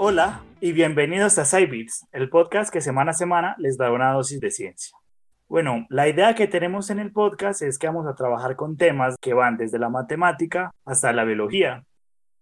Hola y bienvenidos a SciBits, el podcast que semana a semana les da una dosis de ciencia. Bueno, la idea que tenemos en el podcast es que vamos a trabajar con temas que van desde la matemática hasta la biología.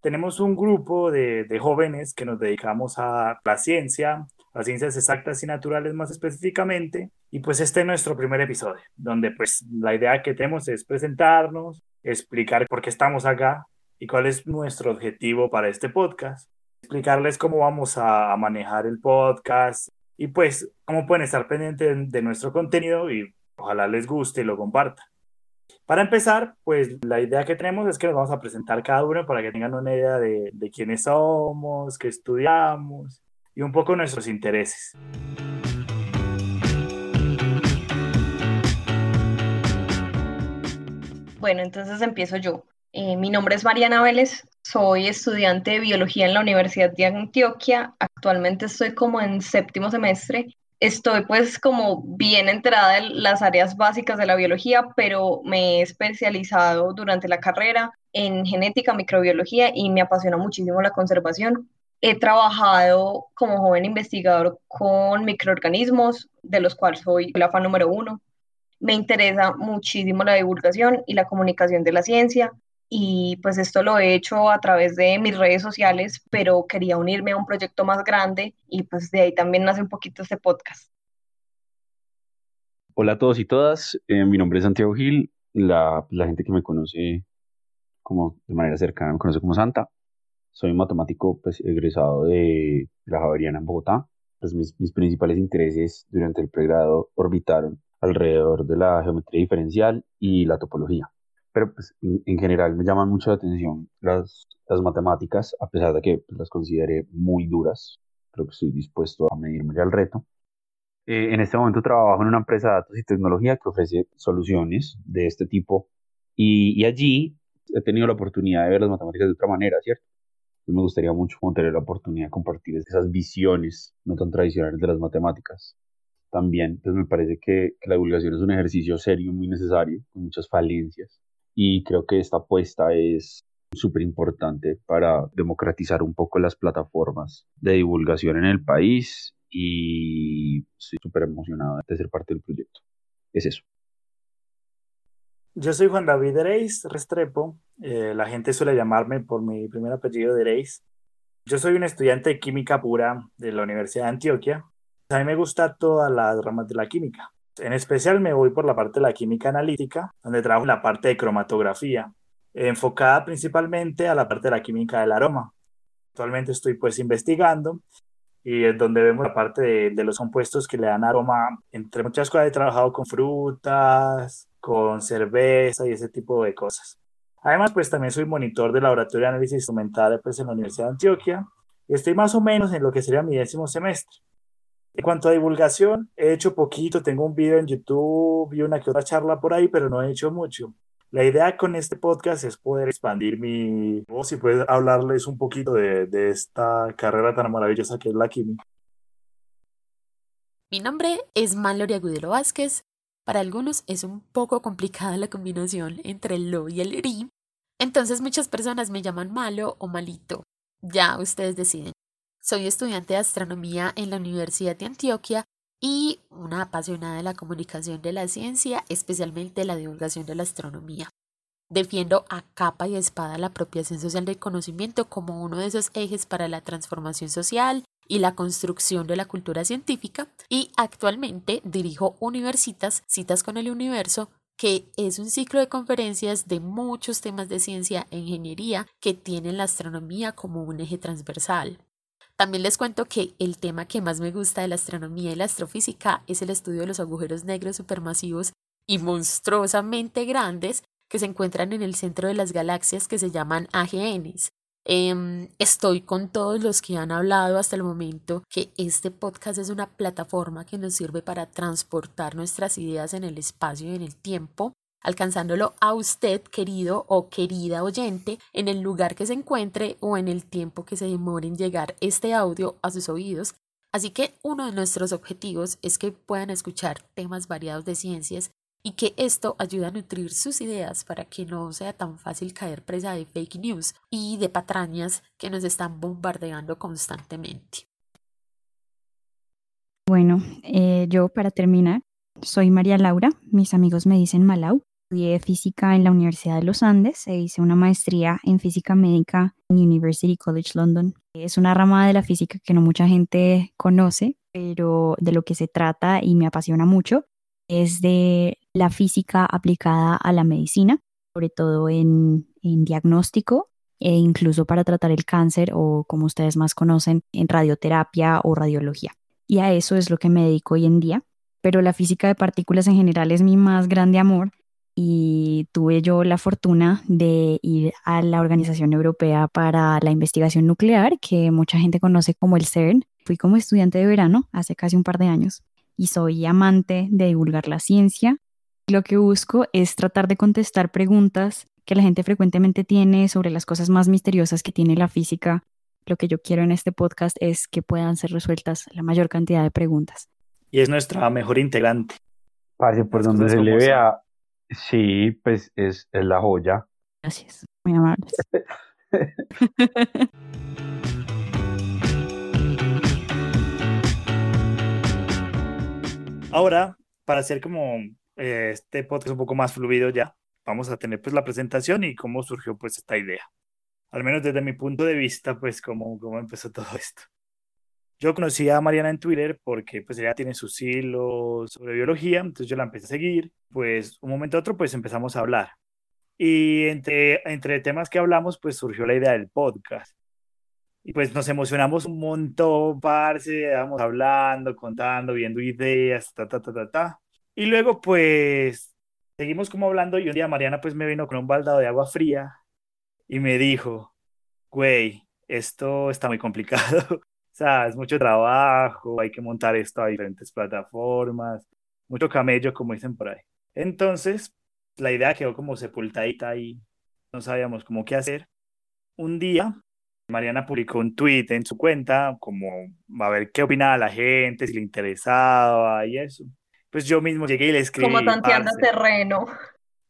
Tenemos un grupo de, de jóvenes que nos dedicamos a la ciencia, las ciencias exactas y naturales más específicamente, y pues este es nuestro primer episodio, donde pues la idea que tenemos es presentarnos, explicar por qué estamos acá y cuál es nuestro objetivo para este podcast explicarles cómo vamos a, manejar el podcast y pues cómo pueden estar pendientes de, nuestro contenido y ojalá les guste y lo compartan. Para empezar, pues la idea que tenemos es que nos vamos a presentar cada uno para que tengan una idea de, de quiénes somos, qué estudiamos y un poco nuestros intereses. Bueno, entonces empiezo yo. Eh, mi nombre es Mariana Vélez, soy estudiante de biología en la Universidad de Antioquia. Actualmente estoy como en séptimo semestre. Estoy pues como bien enterada en las áreas básicas de la biología, pero me he especializado durante la carrera en genética, microbiología y me apasiona muchísimo la conservación. He trabajado como joven investigador con microorganismos, de los cuales soy la fan número uno. Me interesa muchísimo la divulgación y la comunicación de la ciencia y pues esto lo he hecho a través de mis redes sociales, pero quería unirme a un proyecto más grande y pues de ahí también nace un poquito este podcast. Hola a todos y todas, eh, mi nombre es Santiago Gil, la, la, gente que me conoce como de manera cercana me conoce como Santa. Soy matemático pues, egresado de la Javeriana en Bogotá. Pues mis principales intereses durante el pregrado orbitaron alrededor de la geometría diferencial y la topología pero pues, en, general me llaman mucho la atención las, las matemáticas, a pesar de que pues, las considere muy duras. Creo que estoy dispuesto a medirme al reto. Eh, en este momento trabajo en una empresa de datos y tecnología que ofrece soluciones de este tipo y, y allí he tenido la oportunidad de ver las matemáticas de otra manera, ¿cierto? Entonces me gustaría mucho tener la oportunidad de compartir esas visiones no tan tradicionales de las matemáticas. También pues me parece que, que la divulgación es un ejercicio serio, muy necesario, con muchas falencias y creo que esta apuesta es súper importante para democratizar un poco las plataformas de divulgación en el país y estoy súper emocionado de ser parte del proyecto. Es eso. Yo soy Juan David Reis Restrepo. Eh, la gente suele llamarme por mi primer apellido de Reis. Yo soy un estudiante de química pura de la Universidad de Antioquia. A mí me gusta todas las ramas de la química. En especial me voy por la parte de la química analítica, donde trabajo la parte de cromatografía, enfocada principalmente a la parte de la química del aroma. Actualmente estoy pues investigando y es donde vemos la parte de, los compuestos que le dan aroma. Entre muchas cosas he trabajado con frutas, con cerveza y ese tipo de cosas. Además, pues también soy monitor del laboratorio de análisis instrumental pues, en la Universidad de Antioquia y estoy más o menos en lo que sería mi décimo semestre. En cuanto a divulgación, he hecho poquito, tengo un video en YouTube y una que otra charla por ahí, pero no he hecho mucho. La idea con este podcast es poder expandir mi voz y poder hablarles un poquito de, de esta carrera tan maravillosa que es la química. Mi nombre es Mallory Agudelo Vázquez. Para algunos es un poco complicada la combinación entre el lo y el ri, entonces muchas personas me llaman malo o malito. Ya ustedes deciden. Soy estudiante de astronomía en la Universidad de Antioquia y una apasionada de la comunicación de la ciencia, especialmente la divulgación de la astronomía. Defiendo a capa y espada la apropiación social del conocimiento como uno de esos ejes para la transformación social y la construcción de la cultura científica y actualmente dirijo Universitas, Citas con el Universo, que es un ciclo de conferencias de muchos temas de ciencia e ingeniería que tienen la astronomía como un eje transversal. También les cuento que el tema que más me gusta de la astronomía y la astrofísica es el estudio de los agujeros negros supermasivos y monstruosamente grandes que se encuentran en el centro de las galaxias que se llaman AGNs. Em, estoy con todos los que han hablado hasta el momento que este podcast es una plataforma que nos sirve para transportar nuestras ideas en el espacio y en el tiempo alcanzándolo a usted, querido o querida oyente, en el lugar que se encuentre o en el tiempo que se demore en llegar este audio a sus oídos. Así que uno de nuestros objetivos es que puedan escuchar temas variados de ciencias y que esto ayuda a nutrir sus ideas para que no sea tan fácil caer presa de fake news y de patrañas que nos están bombardeando constantemente. Bueno, eh, yo para terminar, soy María Laura, mis amigos me dicen Malau. Estudié física en la Universidad de los Andes e hice una maestría en física médica en University College London. Es una rama de la física que no mucha gente conoce, pero de lo que se trata y me apasiona mucho es de la física aplicada a la medicina, sobre todo en, en diagnóstico e incluso para tratar el cáncer o como ustedes más conocen, en radioterapia o radiología. Y a eso es lo que me dedico hoy en día. Pero la física de partículas en general es mi más grande amor y tuve yo la fortuna de ir a la Organización Europea para la Investigación Nuclear, que mucha gente conoce como el CERN. Fui como estudiante de verano hace casi un par de años y soy amante de divulgar la ciencia. Lo que busco es tratar de contestar preguntas que la gente frecuentemente tiene sobre las cosas más misteriosas que tiene la física. Lo que yo quiero en este podcast es que puedan ser resueltas la mayor cantidad de preguntas. Y es nuestra mejor integrante. Parce, por donde se le vea, Sí, pues es, es la joya. Gracias, muy amables. Ahora, para hacer como eh, este podcast un poco más fluido ya, vamos a tener pues la presentación y cómo surgió pues esta idea. Al menos desde mi punto de vista, pues cómo, cómo empezó todo esto. Yo conocí a Mariana en Twitter porque pues ella tiene sus hilos sobre biología, entonces yo la empecé a seguir, pues un momento a otro pues empezamos a hablar. Y entre, entre temas que hablamos pues surgió la idea del podcast. Y pues nos emocionamos un montón, parce, vamos hablando, contando, viendo ideas, ta, ta, ta, ta, ta. Y luego pues seguimos como hablando y un día Mariana pues me vino con un baldado de agua fría y me dijo, güey, esto está muy complicado. O sea, es mucho trabajo, hay que montar esto a diferentes plataformas, mucho camello, como dicen por ahí. Entonces, la idea quedó como sepultadita y no sabíamos cómo qué hacer. Un día, Mariana publicó un tweet en su cuenta, como a ver qué opinaba la gente, si le interesaba y eso. Pues yo mismo llegué y le escribí. Como tanteando terreno.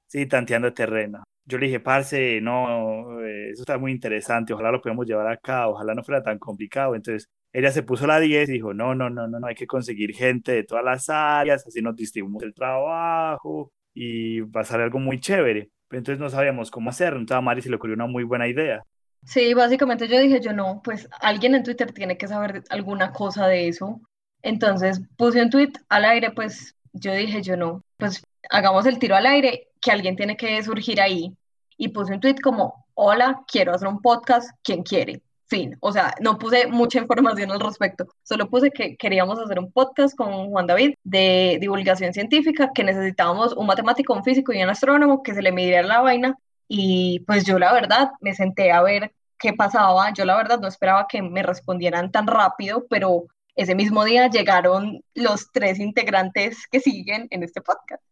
Sí, tanteando terreno. Yo le dije, parce, no, eh, eso está muy interesante, ojalá lo podamos llevar acá, ojalá no fuera tan complicado. Entonces, ella se puso la 10 y dijo, no, no, no, no, no, hay que conseguir gente de todas las áreas, así nos distribuimos el trabajo y va a ser algo muy chévere. Entonces no sabíamos cómo hacerlo, entonces a Mari se le ocurrió una muy buena idea. Sí, básicamente yo dije, yo no, pues alguien en Twitter tiene que saber alguna cosa de eso. Entonces puse un tweet al aire, pues yo dije, yo no, pues hagamos el tiro al aire, que alguien tiene que surgir ahí. Y puse un tweet como, hola, quiero hacer un podcast, ¿quién quiere? Fin, o sea, no puse mucha información al respecto, solo puse que queríamos hacer un podcast con Juan David de divulgación científica, que necesitábamos un matemático, un físico y un astrónomo que se le midiera la vaina. Y pues yo la verdad me senté a ver qué pasaba, yo la verdad no esperaba que me respondieran tan rápido, pero ese mismo día llegaron los tres integrantes que siguen en este podcast.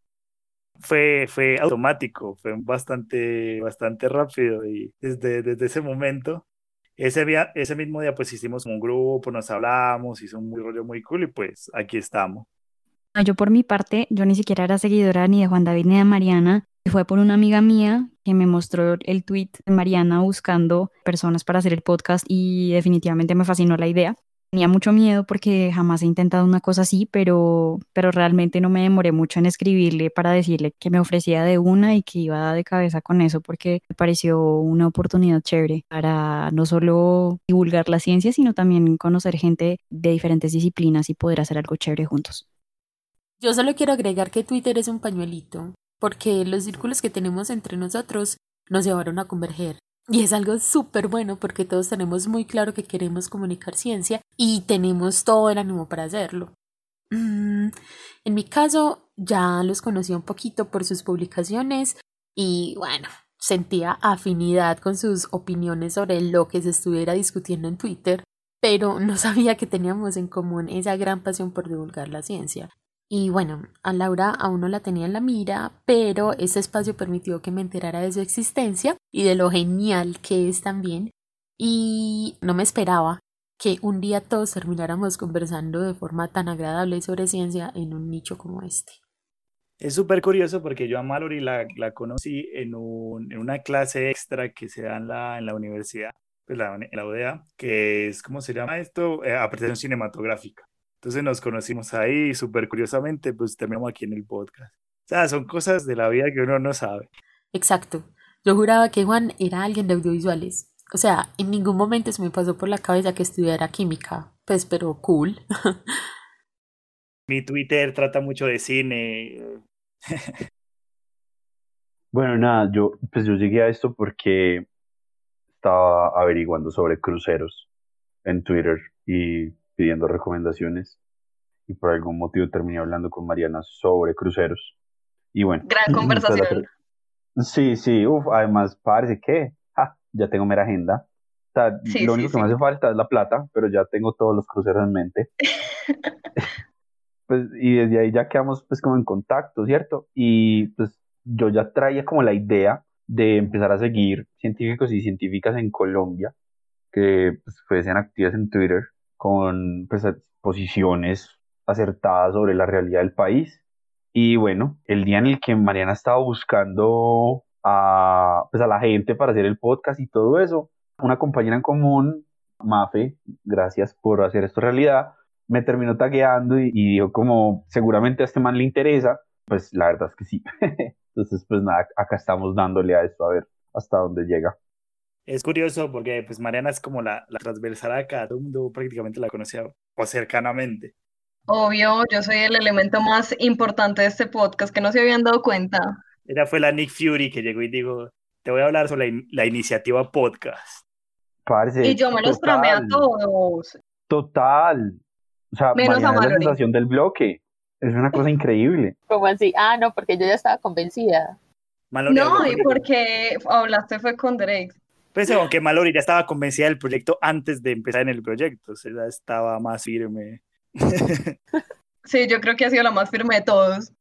Fue, fue automático, fue bastante, bastante rápido y desde, desde ese momento ese, día, ese mismo día pues hicimos un grupo, nos hablamos, hizo un muy rollo muy cool y pues aquí estamos. Yo por mi parte, yo ni siquiera era seguidora ni de Juan David ni de Mariana. Fue por una amiga mía que me mostró el tweet de Mariana buscando personas para hacer el podcast y definitivamente me fascinó la idea. Tenía mucho miedo porque jamás he intentado una cosa así, pero, pero realmente no me demoré mucho en escribirle para decirle que me ofrecía de una y que iba de cabeza con eso porque me pareció una oportunidad chévere para no solo divulgar la ciencia, sino también conocer gente de diferentes disciplinas y poder hacer algo chévere juntos. Yo solo quiero agregar que Twitter es un pañuelito, porque los círculos que tenemos entre nosotros nos llevaron a converger. Y es algo súper bueno porque todos tenemos muy claro que queremos comunicar ciencia y tenemos todo el ánimo para hacerlo. Mm, en mi caso, ya los conocí un poquito por sus publicaciones y bueno, sentía afinidad con sus opiniones sobre lo que se estuviera discutiendo en Twitter, pero no sabía que teníamos en común esa gran pasión por divulgar la ciencia. Y bueno, a Laura aún no la tenía en la mira, pero ese espacio permitió que me enterara de su existencia y de lo genial que es también. Y no me esperaba que un día todos termináramos conversando de forma tan agradable sobre ciencia en un nicho como este. Es súper curioso porque yo a Mallory la, la conocí en, un, en, una clase extra que se da en la, en la universidad, pues la, en la UDA, que es, ¿cómo se llama esto? Eh, apreciación cinematográfica. Entonces nos conocimos ahí, súper curiosamente, pues terminamos aquí en el podcast. O sea, son cosas de la vida que uno no sabe. Exacto. Yo juraba que Juan era alguien de audiovisuales. O sea, en ningún momento se me pasó por la cabeza que estudiara química. Pues, pero cool. Mi Twitter trata mucho de cine. bueno, nada, yo, pues yo llegué a esto porque estaba averiguando sobre cruceros en Twitter y pidiendo recomendaciones. Y por algún motivo terminé hablando con Mariana sobre cruceros. Y bueno. Gran conversación. Sí, sí, uf, además parece que ya tengo mera agenda. O sea, lo único que me hace falta es la plata, pero ya tengo todos los cruceros en mente. pues, y desde ahí ya quedamos pues como en contacto, ¿cierto? Y pues yo ya traía como la idea de empezar a seguir científicos y científicas en Colombia que pues, fuesen activas en Twitter con pues, posiciones acertadas sobre la realidad del país. Y bueno, el día en el que Mariana estaba buscando a, pues, a la gente para hacer el podcast y todo eso, una compañera en común, Mafe, gracias por hacer esto realidad, me terminó tagueando y, dijo como seguramente a este man le interesa, pues la verdad es que sí. Entonces pues nada, acá estamos dándole a esto a ver hasta dónde llega. Es curioso porque pues Mariana es como la, la transversal acá, todo el mundo prácticamente la conocía o cercanamente. Obvio, yo soy el elemento más importante de este podcast que no se habían dado cuenta. Ella fue la Nick Fury que llegó y dijo, te voy a hablar sobre la, iniciativa podcast. y yo me los tramé a todos. Total. O sea, Menos a la sensación del bloque. Es una cosa increíble. ¿Cómo así? Ah, no, porque yo ya estaba convencida. no, y porque hablaste fue con Drake. Pues aunque Mallory ya estaba convencida del proyecto antes de empezar en el proyecto, o sea, estaba más firme. sí, yo creo que ha sido la más firme de todos.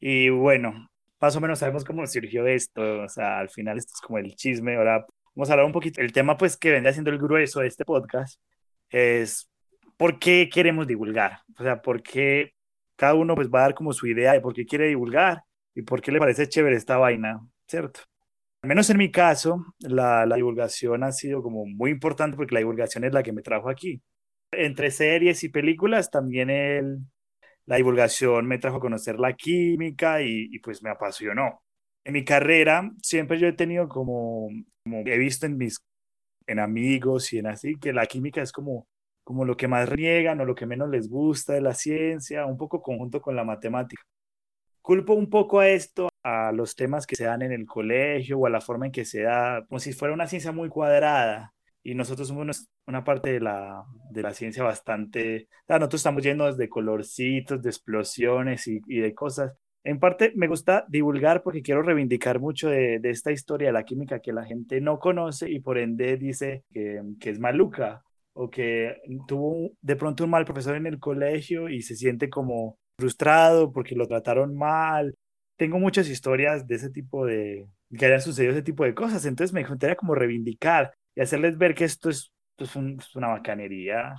Y bueno, más o menos sabemos cómo surgió esto, o sea, al final esto es como el chisme, ahora vamos a hablar un poquito, el tema pues que vendría siendo el grueso de este podcast es por qué queremos divulgar, o sea, por qué cada uno pues va a dar como su idea de por qué quiere divulgar y por qué le parece chévere esta vaina, ¿cierto? Al menos en mi caso, la, divulgación ha sido como muy importante porque la divulgación es la que me trajo aquí. Entre series y películas, también el, la divulgación me trajo a conocer la química y, pues me apasionó. En mi carrera siempre yo he tenido como, como he visto en mis en amigos y en así, que la química es como, como lo que más niegan o lo que menos les gusta de la ciencia, un poco conjunto con la matemática. Culpo un poco a esto, a los temas que se dan en el colegio o a la forma en que se da, como si fuera una ciencia muy cuadrada, y nosotros somos una parte de la, de la ciencia bastante, nosotros estamos llenos de colorcitos, de explosiones y, de cosas. En parte me gusta divulgar porque quiero reivindicar mucho de, esta historia de la química que la gente no conoce y por ende dice que es maluca o que tuvo de pronto un mal profesor en el colegio y se siente como frustrado porque lo trataron mal. Tengo muchas historias de ese tipo de, que hayan sucedido ese tipo de cosas, entonces me gustaría como reivindicar y hacerles ver que esto es, es, una bacanería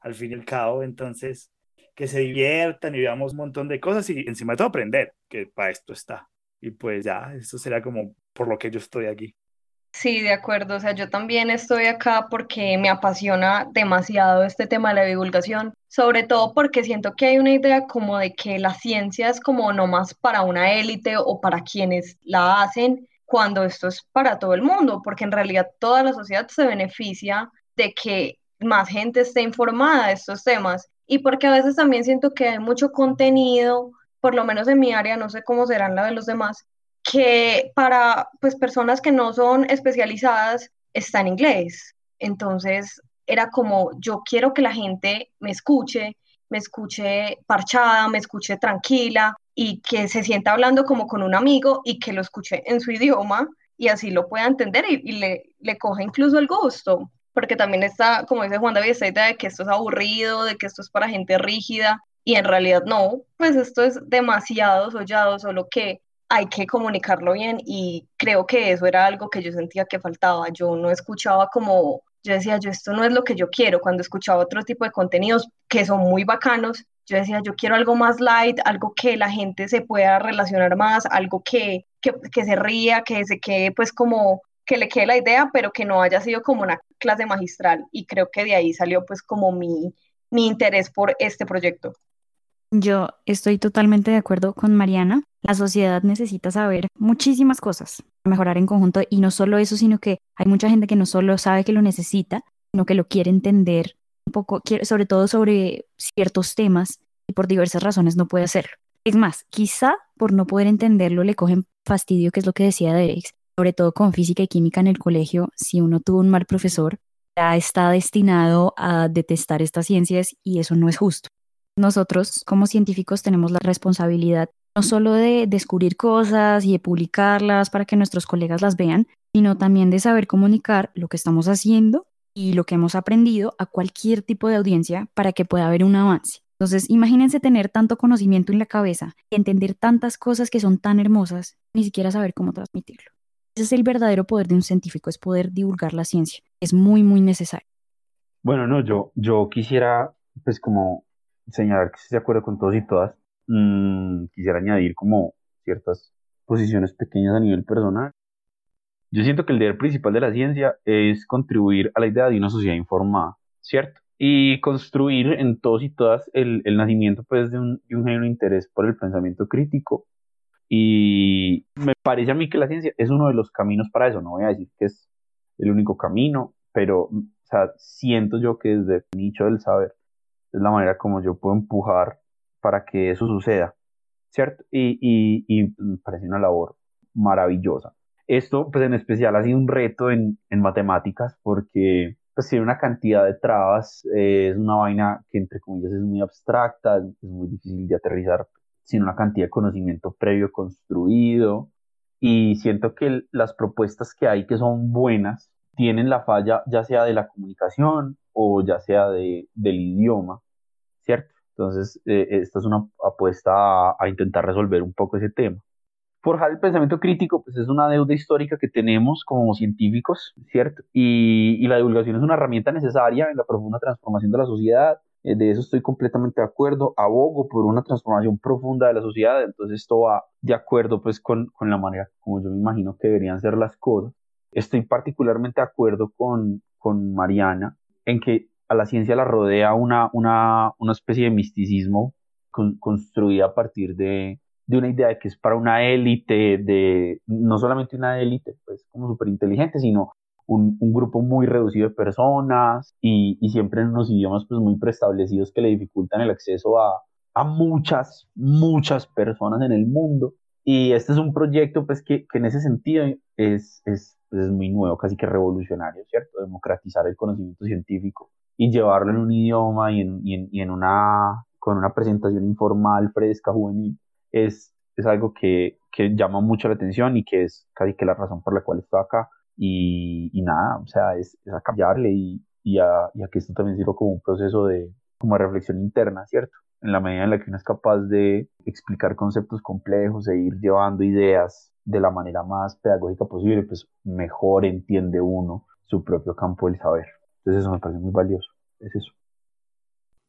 al fin y al cabo, entonces que se diviertan y veamos un montón de cosas y encima de todo aprender, que para esto está. Y pues ya, esto será como por lo que yo estoy aquí. Sí, de acuerdo. O sea, yo también estoy acá porque me apasiona demasiado este tema de la divulgación, sobre todo porque siento que hay una idea como de que la ciencia es como nomás para una élite o para quienes la hacen cuando esto es para todo el mundo, porque en realidad toda la sociedad se beneficia de que más gente esté informada de estos temas y porque a veces también siento que hay mucho contenido, por lo menos en mi área, no sé cómo serán la de los demás, que para pues personas que no son especializadas está en inglés. Entonces era como yo quiero que la gente me escuche, me escuche parchada, me escuche tranquila, y que se sienta hablando como con un amigo y que lo escuche en su idioma y así lo pueda entender y, le, le coja incluso el gusto, porque también está, como dice Juan David, esta idea de que esto es aburrido, de que esto es para gente rígida y en realidad no, pues esto es demasiado sollado, solo que hay que comunicarlo bien y creo que eso era algo que yo sentía que faltaba. Yo no escuchaba como, yo decía, yo esto no es lo que yo quiero cuando escuchaba otro tipo de contenidos que son muy bacanos, yo decía, yo quiero algo más light, algo que la gente se pueda relacionar más, algo que, que, se ría, que se quede pues como que le quede la idea, pero que no haya sido como una clase magistral. Y creo que de ahí salió pues como mi, mi interés por este proyecto. Yo estoy totalmente de acuerdo con Mariana. La sociedad necesita saber muchísimas cosas mejorar en conjunto y no solo eso, sino que hay mucha gente que no solo sabe que lo necesita, sino que lo quiere entender un poco, sobre todo sobre ciertos temas y por diversas razones no puede hacerlo. Es más, quizá por no poder entenderlo le cogen fastidio, que es lo que decía Derek, sobre todo con física y química en el colegio, si uno tuvo un mal profesor, ya está destinado a detestar estas ciencias y eso no es justo. Nosotros como científicos tenemos la responsabilidad no solo de descubrir cosas y de publicarlas para que nuestros colegas las vean, sino también de saber comunicar lo que estamos haciendo y lo que hemos aprendido a cualquier tipo de audiencia para que pueda haber un avance. Entonces, imagínense tener tanto conocimiento en la cabeza, entender tantas cosas que son tan hermosas, ni siquiera saber cómo transmitirlo. Ese es el verdadero poder de un científico, es poder divulgar la ciencia. Es muy, muy necesario. Bueno, no, yo, yo quisiera, pues como señalar que estoy de acuerdo con todos y todas, mm, quisiera añadir como ciertas posiciones pequeñas a nivel personal. Yo siento que el deber principal de la ciencia es contribuir a la idea de una sociedad informada, ¿cierto? Y construir en todos y todas el, nacimiento pues, de un, de un genuino interés por el pensamiento crítico y me parece a mí que la ciencia es uno de los caminos para eso. No voy a decir que es el único camino, pero o sea, siento yo que desde el nicho del saber es la manera como yo puedo empujar para que eso suceda, ¿cierto? Y, y, y parece una labor maravillosa. Esto, pues en especial, ha sido un reto en, en matemáticas porque pues tiene una cantidad de trabas, eh, es una vaina que entre comillas es muy abstracta, es muy difícil de aterrizar sin una cantidad de conocimiento previo construido. Y siento que las propuestas que hay que son buenas tienen la falla ya sea de la comunicación o ya sea de, del idioma, ¿cierto? Entonces, eh, esta es una apuesta a, a, intentar resolver un poco ese tema. Forjar el pensamiento crítico, pues es una deuda histórica que tenemos como científicos, ¿cierto? Y, y la divulgación es una herramienta necesaria en la profunda transformación de la sociedad eh, de eso estoy completamente de acuerdo. Abogo por una transformación profunda de la sociedad, entonces esto va de acuerdo pues con, con la manera como yo me imagino que deberían ser las cosas. Estoy particularmente de acuerdo con, con Mariana en que a la ciencia la rodea una, una, una especie de misticismo con, construida a partir de, de una idea de que es para una élite, de no solamente una élite, pues como súper inteligente, sino un, un, grupo muy reducido de personas y, y, siempre en unos idiomas pues muy preestablecidos que le dificultan el acceso a, a muchas, muchas personas en el mundo. Y este es un proyecto pues que, que en ese sentido es, es, es, muy nuevo, casi que revolucionario, ¿cierto? Democratizar el conocimiento científico y llevarlo en un idioma y en, y en, y en una, con una presentación informal, fresca, juvenil, es, es algo que, que llama mucho la atención y que es casi que la razón por la cual estoy acá y, y nada, o sea, es, es a cambiarle y, y a que esto también sirva como un proceso de, como de reflexión interna, ¿cierto? En la medida en la que uno es capaz de explicar conceptos complejos e ir llevando ideas de la manera más pedagógica posible, pues mejor entiende uno su propio campo del saber. Entonces eso me parece muy valioso, es eso.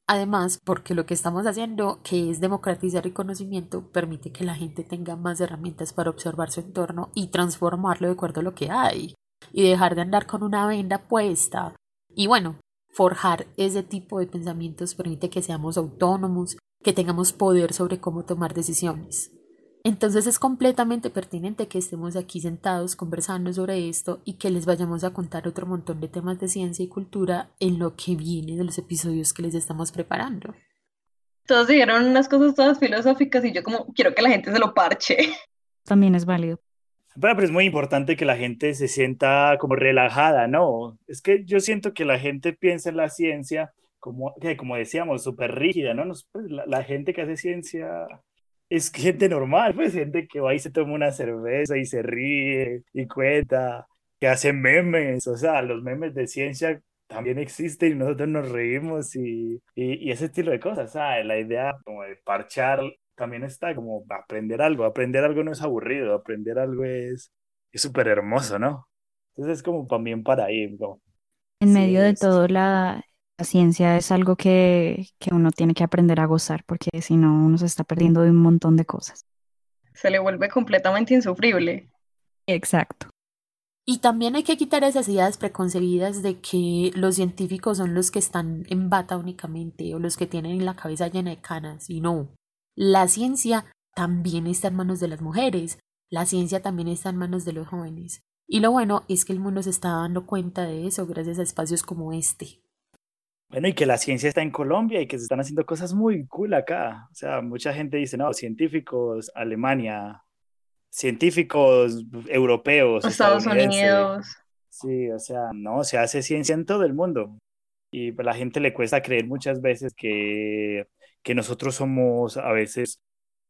Además, porque lo que estamos haciendo, que es democratizar el conocimiento, permite que la gente tenga más herramientas para observar su entorno y transformarlo de acuerdo a lo que hay, y dejar de andar con una venda puesta. Y bueno, forjar ese tipo de pensamientos permite que seamos autónomos, que tengamos poder sobre cómo tomar decisiones. Entonces es completamente pertinente que estemos aquí sentados conversando sobre esto y que les vayamos a contar otro montón de temas de ciencia y cultura en lo que viene de los episodios que les estamos preparando. Todos dijeron unas cosas todas filosóficas y yo como quiero que la gente se lo parche. También es válido. Bueno, pero es muy importante que la gente se sienta como relajada, ¿no? Es que yo siento que la gente piensa en la ciencia como, que, como decíamos, súper rígida, ¿no? Nos, pues, la, la gente que hace ciencia es gente normal, pues gente que va y se toma una cerveza y se ríe y cuenta, que hace memes, o sea, los memes de ciencia también existen y nosotros nos reímos y, y, y ese estilo de cosas, ¿sabes? La idea como de parchar también está como aprender algo, aprender algo no es aburrido, aprender algo es súper hermoso, ¿no? Entonces es como también para ir. Como, en medio sí, de todo, la, La ciencia es algo que, que uno tiene que aprender a gozar porque si no uno se está perdiendo de un montón de cosas. Se le vuelve completamente insufrible. Exacto. Y también hay que quitar esas ideas preconcebidas de que los científicos son los que están en bata únicamente o los que tienen la cabeza llena de canas. Y no, la ciencia también está en manos de las mujeres, la ciencia también está en manos de los jóvenes. Y lo bueno es que el mundo se está dando cuenta de eso gracias a espacios como este. Bueno, y que la ciencia está en Colombia y que se están haciendo cosas muy cool acá. O sea, mucha gente dice, no, científicos, Alemania, científicos europeos. Estados Unidos. Sí, o sea, no, se hace ciencia en todo el mundo. Y a la gente le cuesta creer muchas veces que, que nosotros somos a veces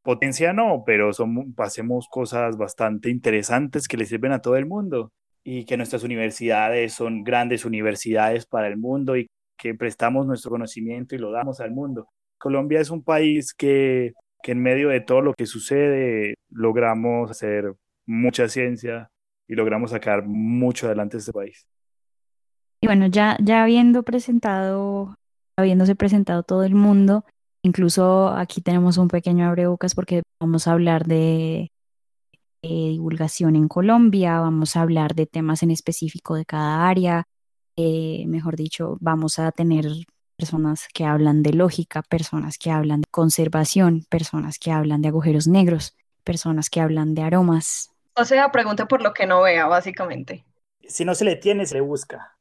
potencia, no, pero somos, hacemos cosas bastante interesantes que le sirven a todo el mundo. Y que nuestras universidades son grandes universidades para el mundo y que prestamos nuestro conocimiento y lo damos al mundo. Colombia es un país que que en medio de todo lo que sucede logramos hacer mucha ciencia y logramos sacar mucho adelante este país. Y bueno, ya, ya habiendo presentado, habiéndose presentado todo el mundo, incluso aquí tenemos un pequeño abrebocas porque vamos a hablar de divulgación en Colombia, vamos a hablar de temas en específico de cada área, eh, mejor dicho, vamos a tener personas que hablan de lógica, personas que hablan de conservación, personas que hablan de agujeros negros, personas que hablan de aromas. O sea, pregunte por lo que no vea, básicamente. Si no se le tiene, se le busca.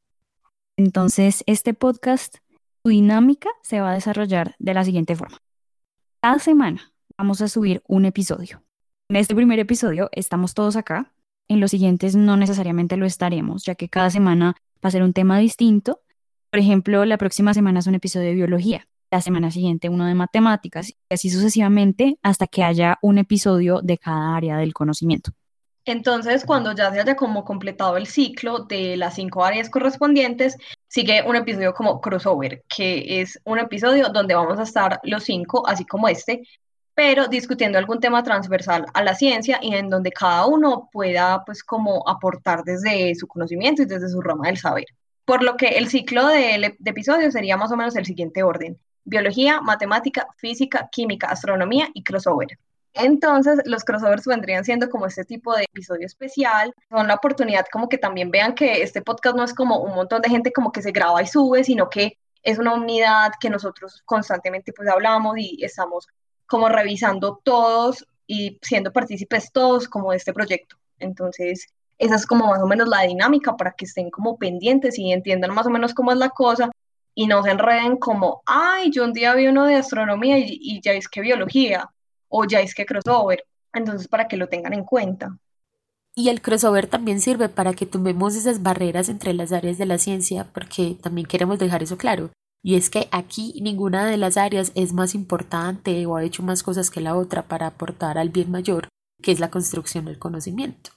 Entonces, este podcast, su dinámica se va a desarrollar de la siguiente forma. Cada semana vamos a subir un episodio. En este primer episodio estamos todos acá. En los siguientes no necesariamente lo estaremos, ya que cada semana va a ser un tema distinto por ejemplo, la próxima semana es un episodio de biología, la semana siguiente uno de matemáticas y así sucesivamente hasta que haya un episodio de cada área del conocimiento. Entonces, cuando ya se haya como completado el ciclo de las cinco áreas correspondientes, sigue un episodio como crossover, que es un episodio donde vamos a estar los cinco, así como este, pero discutiendo algún tema transversal a la ciencia y en donde cada uno pueda pues como aportar desde su conocimiento y desde su rama del saber. Por lo que el ciclo de, episodios sería más o menos el siguiente orden. Biología, matemática, física, química, astronomía y crossover. Entonces, los crossovers vendrían siendo como este tipo de episodio especial. Son la oportunidad como que también vean que este podcast no es como un montón de gente como que se graba y sube, sino que es una unidad que nosotros constantemente pues hablamos y estamos como revisando todos y siendo partícipes todos como de este proyecto. Entonces, esa es como más o menos la dinámica para que estén como pendientes y entiendan más o menos cómo es la cosa y no se enreden como, ay, yo un día vi uno de astronomía y, ya es que biología o ya es que crossover. Entonces, para que lo tengan en cuenta. Y el crossover también sirve para que tumbemos esas barreras entre las áreas de la ciencia, porque también queremos dejar eso claro. Y es que aquí ninguna de las áreas es más importante o ha hecho más cosas que la otra para aportar al bien mayor, que es la construcción del conocimiento.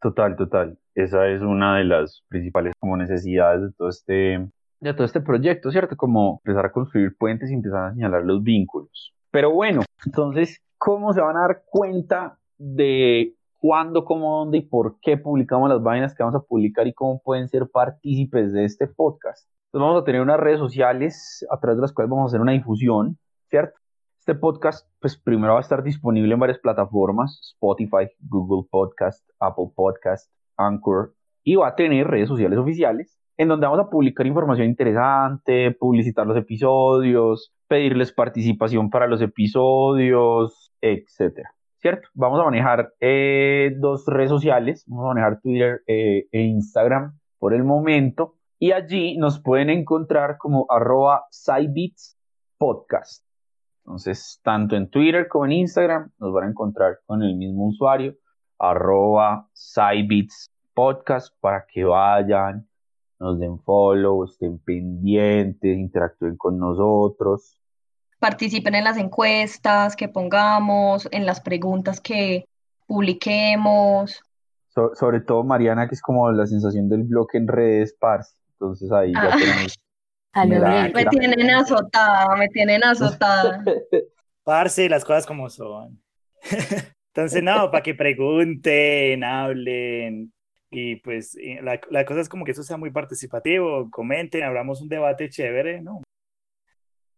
Total, total. Esa es una de las principales como necesidades de todo este, de todo este proyecto, ¿cierto? Como empezar a construir puentes y empezar a señalar los vínculos. Pero bueno, entonces, ¿cómo se van a dar cuenta de cuándo, cómo, dónde y por qué publicamos las vainas que vamos a publicar y cómo pueden ser partícipes de este podcast? Entonces vamos a tener unas redes sociales a través de las cuales vamos a hacer una difusión, ¿cierto? Este podcast, pues primero va a estar disponible en varias plataformas, Spotify, Google Podcast, Apple Podcast, Anchor, y va a tener redes sociales oficiales en donde vamos a publicar información interesante, publicitar los episodios, pedirles participación para los episodios, etcétera. ¿Cierto? Vamos a manejar eh, dos redes sociales, vamos a manejar Twitter eh, e Instagram por el momento, y allí nos pueden encontrar como arroba Podcast. Entonces, tanto en Twitter como en Instagram nos van a encontrar con el mismo usuario, arroba Podcast, para que vayan, nos den follow, estén pendientes, interactúen con nosotros. Participen en las encuestas que pongamos, en las preguntas que publiquemos. sobre todo Mariana, que es como la sensación del blog en redes, Pars. Entonces ahí ya ah. tenemos me tienen azotada, me tienen azotada. Parce, las cosas como son. Entonces, no, para que pregunten, hablen. Y pues la, la cosa es como que eso sea muy participativo, comenten, abramos un debate chévere, ¿no?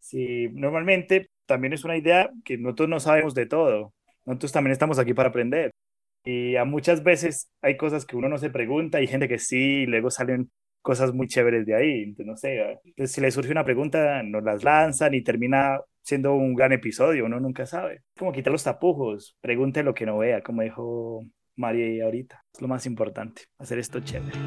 Sí, normalmente también es una idea que nosotros no sabemos de todo. Nosotros también estamos aquí para aprender. Y a muchas veces hay cosas que uno no se pregunta, hay gente que sí, y luego salen cosas muy chéveres de ahí. Entonces, no sé, si le surge una pregunta, nos las lanzan y termina siendo un gran episodio, uno nunca sabe. Como quitar los tapujos, pregunte lo que no vea, como dijo María ahorita. Es lo más importante, hacer esto chévere.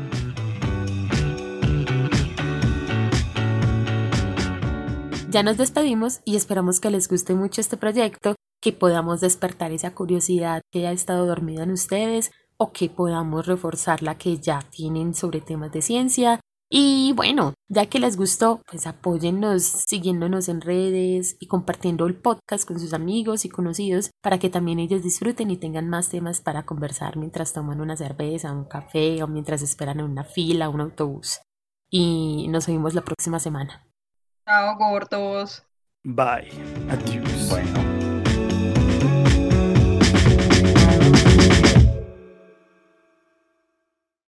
Ya nos despedimos y esperamos que les guste mucho este proyecto, que podamos despertar esa curiosidad que ha estado dormida en ustedes o que podamos reforzar la que ya tienen sobre temas de ciencia. Y bueno, ya que les gustó, pues apóyennos siguiéndonos en redes y compartiendo el podcast con sus amigos y conocidos para que también ellos disfruten y tengan más temas para conversar mientras toman una cerveza, un café o mientras esperan en una fila, un autobús. Y nos vemos la próxima semana. Tchau, gordos. Bye. Adiós.